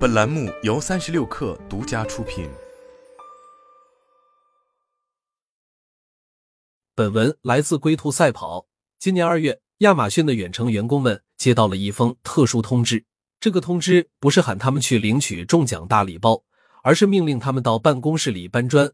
本栏目由三十六氪独家出品。本文来自龟兔赛跑。今年二月，亚马逊的远程员工们接到了一封特殊通知。这个通知不是喊他们去领取中奖大礼包，而是命令他们到办公室里搬砖。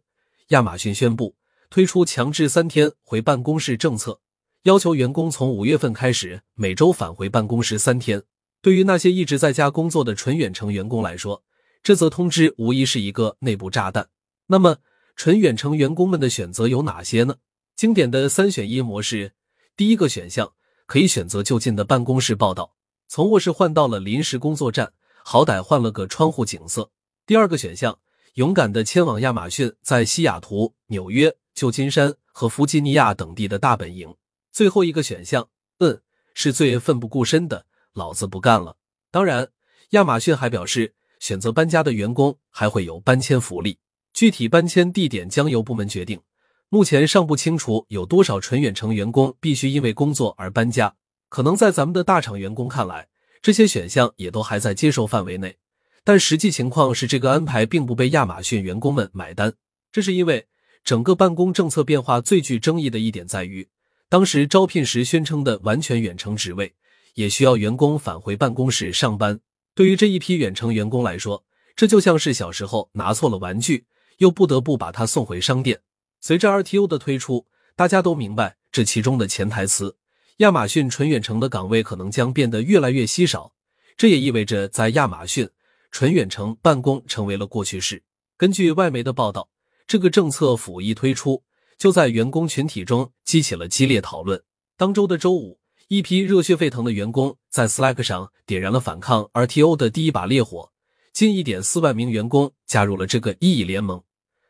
亚马逊宣布推出强制三天回办公室政策，要求员工从五月份开始每周返回办公室三天。对于那些一直在家工作的纯远程员工来说，这则通知无疑是一个内部炸弹。那么，纯远程员工们的选择有哪些呢？经典的三选一模式，第一个选项可以选择就近的办公室报道，从卧室换到了临时工作站，好歹换了个窗户景色。第二个选项，勇敢的迁往亚马逊在西雅图、纽约、旧金山和弗吉尼亚等地的大本营。最后一个选项，嗯，是最奋不顾身的。老子不干了！当然，亚马逊还表示，选择搬家的员工还会有搬迁福利，具体搬迁地点将由部门决定。目前尚不清楚有多少纯远程员工必须因为工作而搬家。可能在咱们的大厂员工看来，这些选项也都还在接受范围内。但实际情况是，这个安排并不被亚马逊员工们买单。这是因为整个办公政策变化最具争议的一点在于，当时招聘时宣称的完全远程职位。也需要员工返回办公室上班。对于这一批远程员工来说，这就像是小时候拿错了玩具，又不得不把它送回商店。随着 RTO 的推出，大家都明白这其中的潜台词：亚马逊纯远程的岗位可能将变得越来越稀少。这也意味着，在亚马逊，纯远程办公成为了过去式。根据外媒的报道，这个政策甫一推出，就在员工群体中激起了激烈讨论。当周的周五。一批热血沸腾的员工在 Slack 上点燃了反抗 RTO 的第一把烈火，近一点四万名员工加入了这个异议联盟。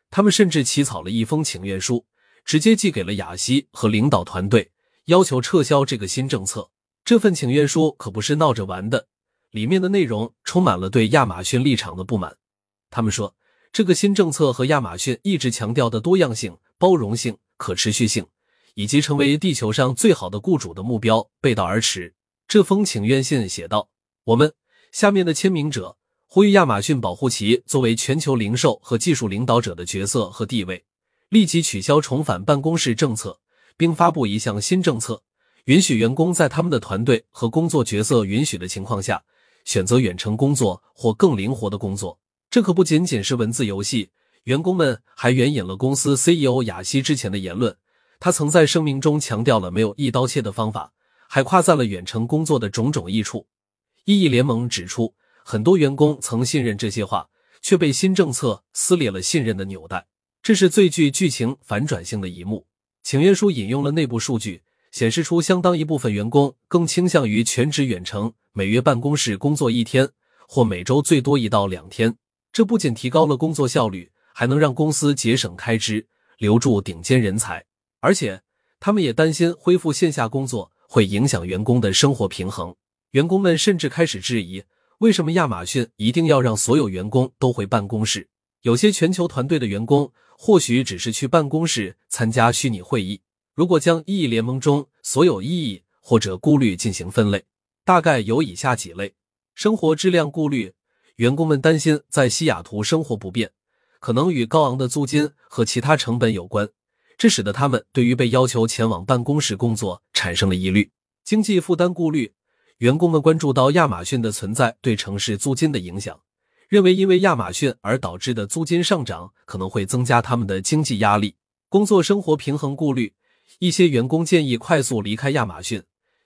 他们甚至起草了一封请愿书，直接寄给了雅西和领导团队，要求撤销这个新政策。这份请愿书可不是闹着玩的，里面的内容充满了对亚马逊立场的不满。他们说，这个新政策和亚马逊一直强调的多样性、包容性、可持续性。以及成为地球上最好的雇主的目标背道而驰。这封请愿信写道：“我们下面的签名者呼吁亚马逊保护其作为全球零售和技术领导者的角色和地位，立即取消重返办公室政策，并发布一项新政策，允许员工在他们的团队和工作角色允许的情况下，选择远程工作或更灵活的工作。这可不仅仅是文字游戏。员工们还援引了公司 CEO 雅西之前的言论。”他曾在声明中强调了没有一刀切的方法，还夸赞了远程工作的种种益处。异议联盟指出，很多员工曾信任这些话，却被新政策撕裂了信任的纽带。这是最具剧情反转性的一幕。请愿书引用了内部数据，显示出相当一部分员工更倾向于全职远程，每月办公室工作一天，或每周最多一到两天。这不仅提高了工作效率，还能让公司节省开支，留住顶尖人才。而且，他们也担心恢复线下工作会影响员工的生活平衡。员工们甚至开始质疑，为什么亚马逊一定要让所有员工都回办公室？有些全球团队的员工或许只是去办公室参加虚拟会议。如果将异议联盟中所有异议或者顾虑进行分类，大概有以下几类：生活质量顾虑，员工们担心在西雅图生活不便，可能与高昂的租金和其他成本有关。这使得他们对于被要求前往办公室工作产生了疑虑。经济负担顾虑，员工们关注到亚马逊的存在对城市租金的影响，认为因为亚马逊而导致的租金上涨可能会增加他们的经济压力。工作生活平衡顾虑，一些员工建议快速离开亚马逊，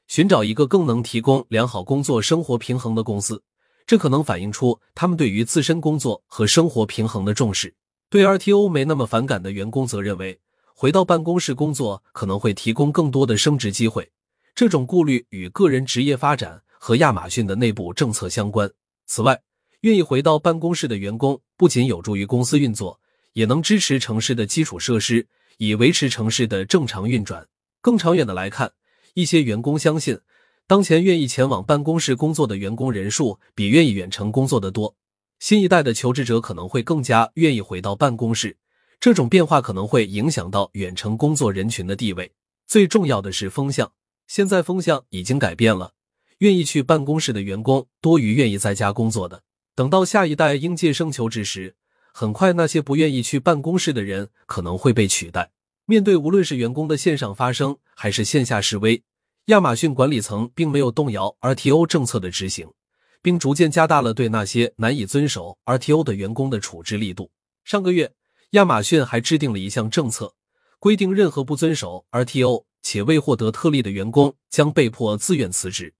寻找一个更能提供良好工作生活平衡的公司。这可能反映出他们对于自身工作和生活平衡的重视。对 RTO 没那么反感的员工则认为。回到办公室工作可能会提供更多的升职机会，这种顾虑与个人职业发展和亚马逊的内部政策相关。此外，愿意回到办公室的员工不仅有助于公司运作，也能支持城市的基础设施，以维持城市的正常运转。更长远的来看，一些员工相信，当前愿意前往办公室工作的员工人数比愿意远程工作的多。新一代的求职者可能会更加愿意回到办公室。这种变化可能会影响到远程工作人群的地位。最重要的是风向，现在风向已经改变了，愿意去办公室的员工多于愿意在家工作的。等到下一代应届生求职时，很快那些不愿意去办公室的人可能会被取代。面对无论是员工的线上发声，还是线下示威，亚马逊管理层并没有动摇 RTO 政策的执行，并逐渐加大了对那些难以遵守 RTO 的员工的处置力度。上个月，亚马逊还制定了一项政策，规定任何不遵守 RTO 且未获得特例的员工将被迫自愿辞职。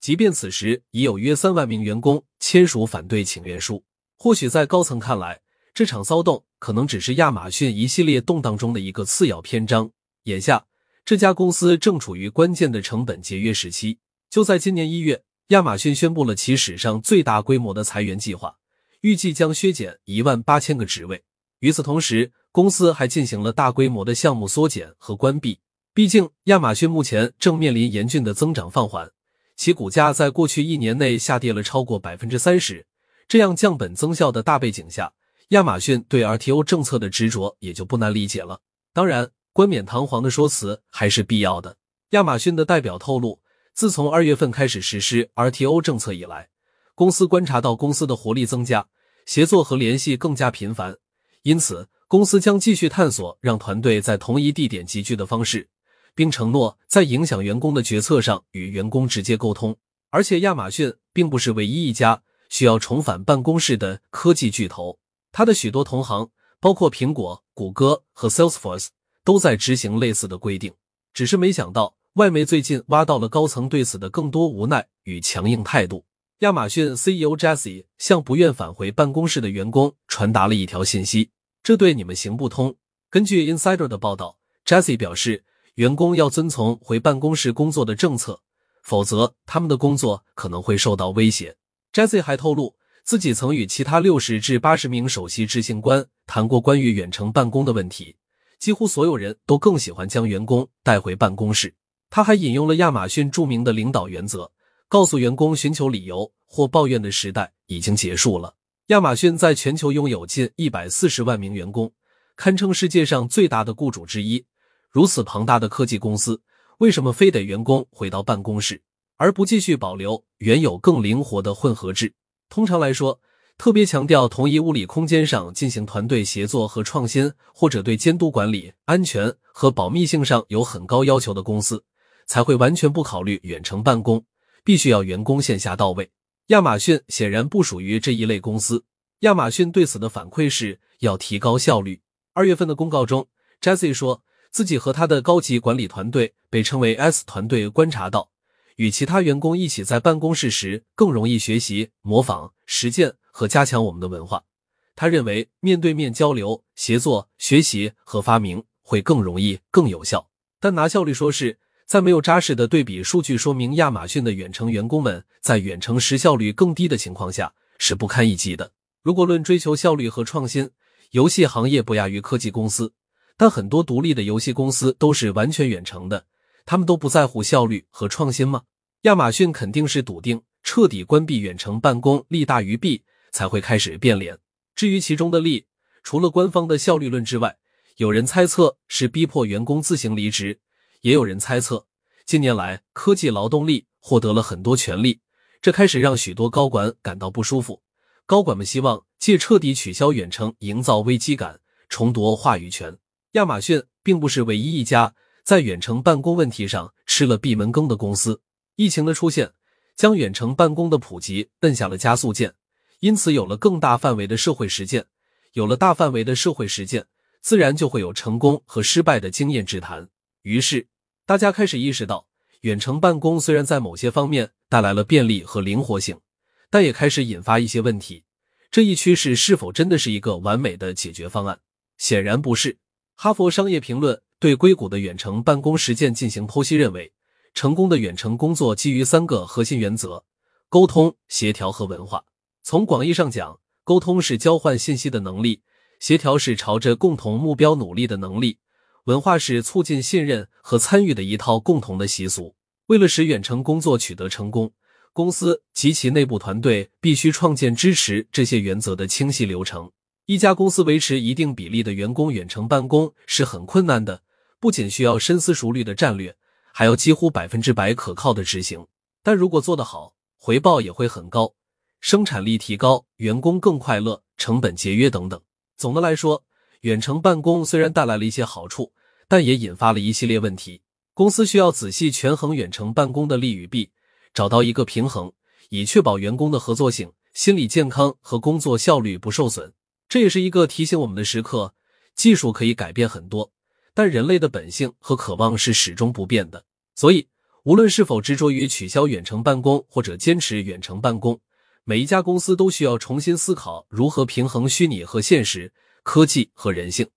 即便此时已有约三万名员工签署反对请愿书，或许在高层看来，这场骚动可能只是亚马逊一系列动荡中的一个次要篇章。眼下，这家公司正处于关键的成本节约时期。就在今年一月，亚马逊宣布了其史上最大规模的裁员计划，预计将削减一万八千个职位。与此同时，公司还进行了大规模的项目缩减和关闭。毕竟，亚马逊目前正面临严峻的增长放缓。其股价在过去一年内下跌了超过百分之三十，这样降本增效的大背景下，亚马逊对 RTO 政策的执着也就不难理解了。当然，冠冕堂皇的说辞还是必要的。亚马逊的代表透露，自从二月份开始实施 RTO 政策以来，公司观察到公司的活力增加，协作和联系更加频繁，因此公司将继续探索让团队在同一地点集聚的方式。并承诺在影响员工的决策上与员工直接沟通。而且，亚马逊并不是唯一一家需要重返办公室的科技巨头，它的许多同行，包括苹果、谷歌和 Salesforce，都在执行类似的规定。只是没想到，外媒最近挖到了高层对此的更多无奈与强硬态度。亚马逊 CEO Jesse 向不愿返回办公室的员工传达了一条信息：“这对你们行不通。”根据 Insider 的报道，Jesse 表示。员工要遵从回办公室工作的政策，否则他们的工作可能会受到威胁。Jesse 还透露，自己曾与其他六十至八十名首席执行官谈过关于远程办公的问题，几乎所有人都更喜欢将员工带回办公室。他还引用了亚马逊著名的领导原则，告诉员工寻求理由或抱怨的时代已经结束了。亚马逊在全球拥有近一百四十万名员工，堪称世界上最大的雇主之一。如此庞大的科技公司，为什么非得员工回到办公室，而不继续保留原有更灵活的混合制？通常来说，特别强调同一物理空间上进行团队协作和创新，或者对监督管理、安全和保密性上有很高要求的公司，才会完全不考虑远程办公，必须要员工线下到位。亚马逊显然不属于这一类公司。亚马逊对此的反馈是要提高效率。二月份的公告中，Jesse 说。自己和他的高级管理团队被称为 S 团队，观察到与其他员工一起在办公室时更容易学习、模仿、实践和加强我们的文化。他认为面对面交流、协作、学习和发明会更容易、更有效。但拿效率说事，在没有扎实的对比数据说明亚马逊的远程员工们在远程时效率更低的情况下，是不堪一击的。如果论追求效率和创新，游戏行业不亚于科技公司。但很多独立的游戏公司都是完全远程的，他们都不在乎效率和创新吗？亚马逊肯定是笃定彻底关闭远程办公利大于弊，才会开始变脸。至于其中的利，除了官方的效率论之外，有人猜测是逼迫员工自行离职，也有人猜测近年来科技劳动力获得了很多权利，这开始让许多高管感到不舒服。高管们希望借彻底取消远程营造危机感，重夺话语权。亚马逊并不是唯一一家在远程办公问题上吃了闭门羹的公司。疫情的出现将远程办公的普及摁下了加速键，因此有了更大范围的社会实践。有了大范围的社会实践，自然就会有成功和失败的经验之谈。于是，大家开始意识到，远程办公虽然在某些方面带来了便利和灵活性，但也开始引发一些问题。这一趋势是否真的是一个完美的解决方案？显然不是。哈佛商业评论对硅谷的远程办公实践进行剖析，认为成功的远程工作基于三个核心原则：沟通、协调和文化。从广义上讲，沟通是交换信息的能力，协调是朝着共同目标努力的能力，文化是促进信任和参与的一套共同的习俗。为了使远程工作取得成功，公司及其内部团队必须创建支持这些原则的清晰流程。一家公司维持一定比例的员工远程办公是很困难的，不仅需要深思熟虑的战略，还要几乎百分之百可靠的执行。但如果做得好，回报也会很高。生产力提高、员工更快乐、成本节约等等。总的来说，远程办公虽然带来了一些好处，但也引发了一系列问题。公司需要仔细权衡远程办公的利与弊，找到一个平衡，以确保员工的合作性、心理健康和工作效率不受损。这也是一个提醒我们的时刻：技术可以改变很多，但人类的本性和渴望是始终不变的。所以，无论是否执着于取消远程办公，或者坚持远程办公，每一家公司都需要重新思考如何平衡虚拟和现实、科技和人性。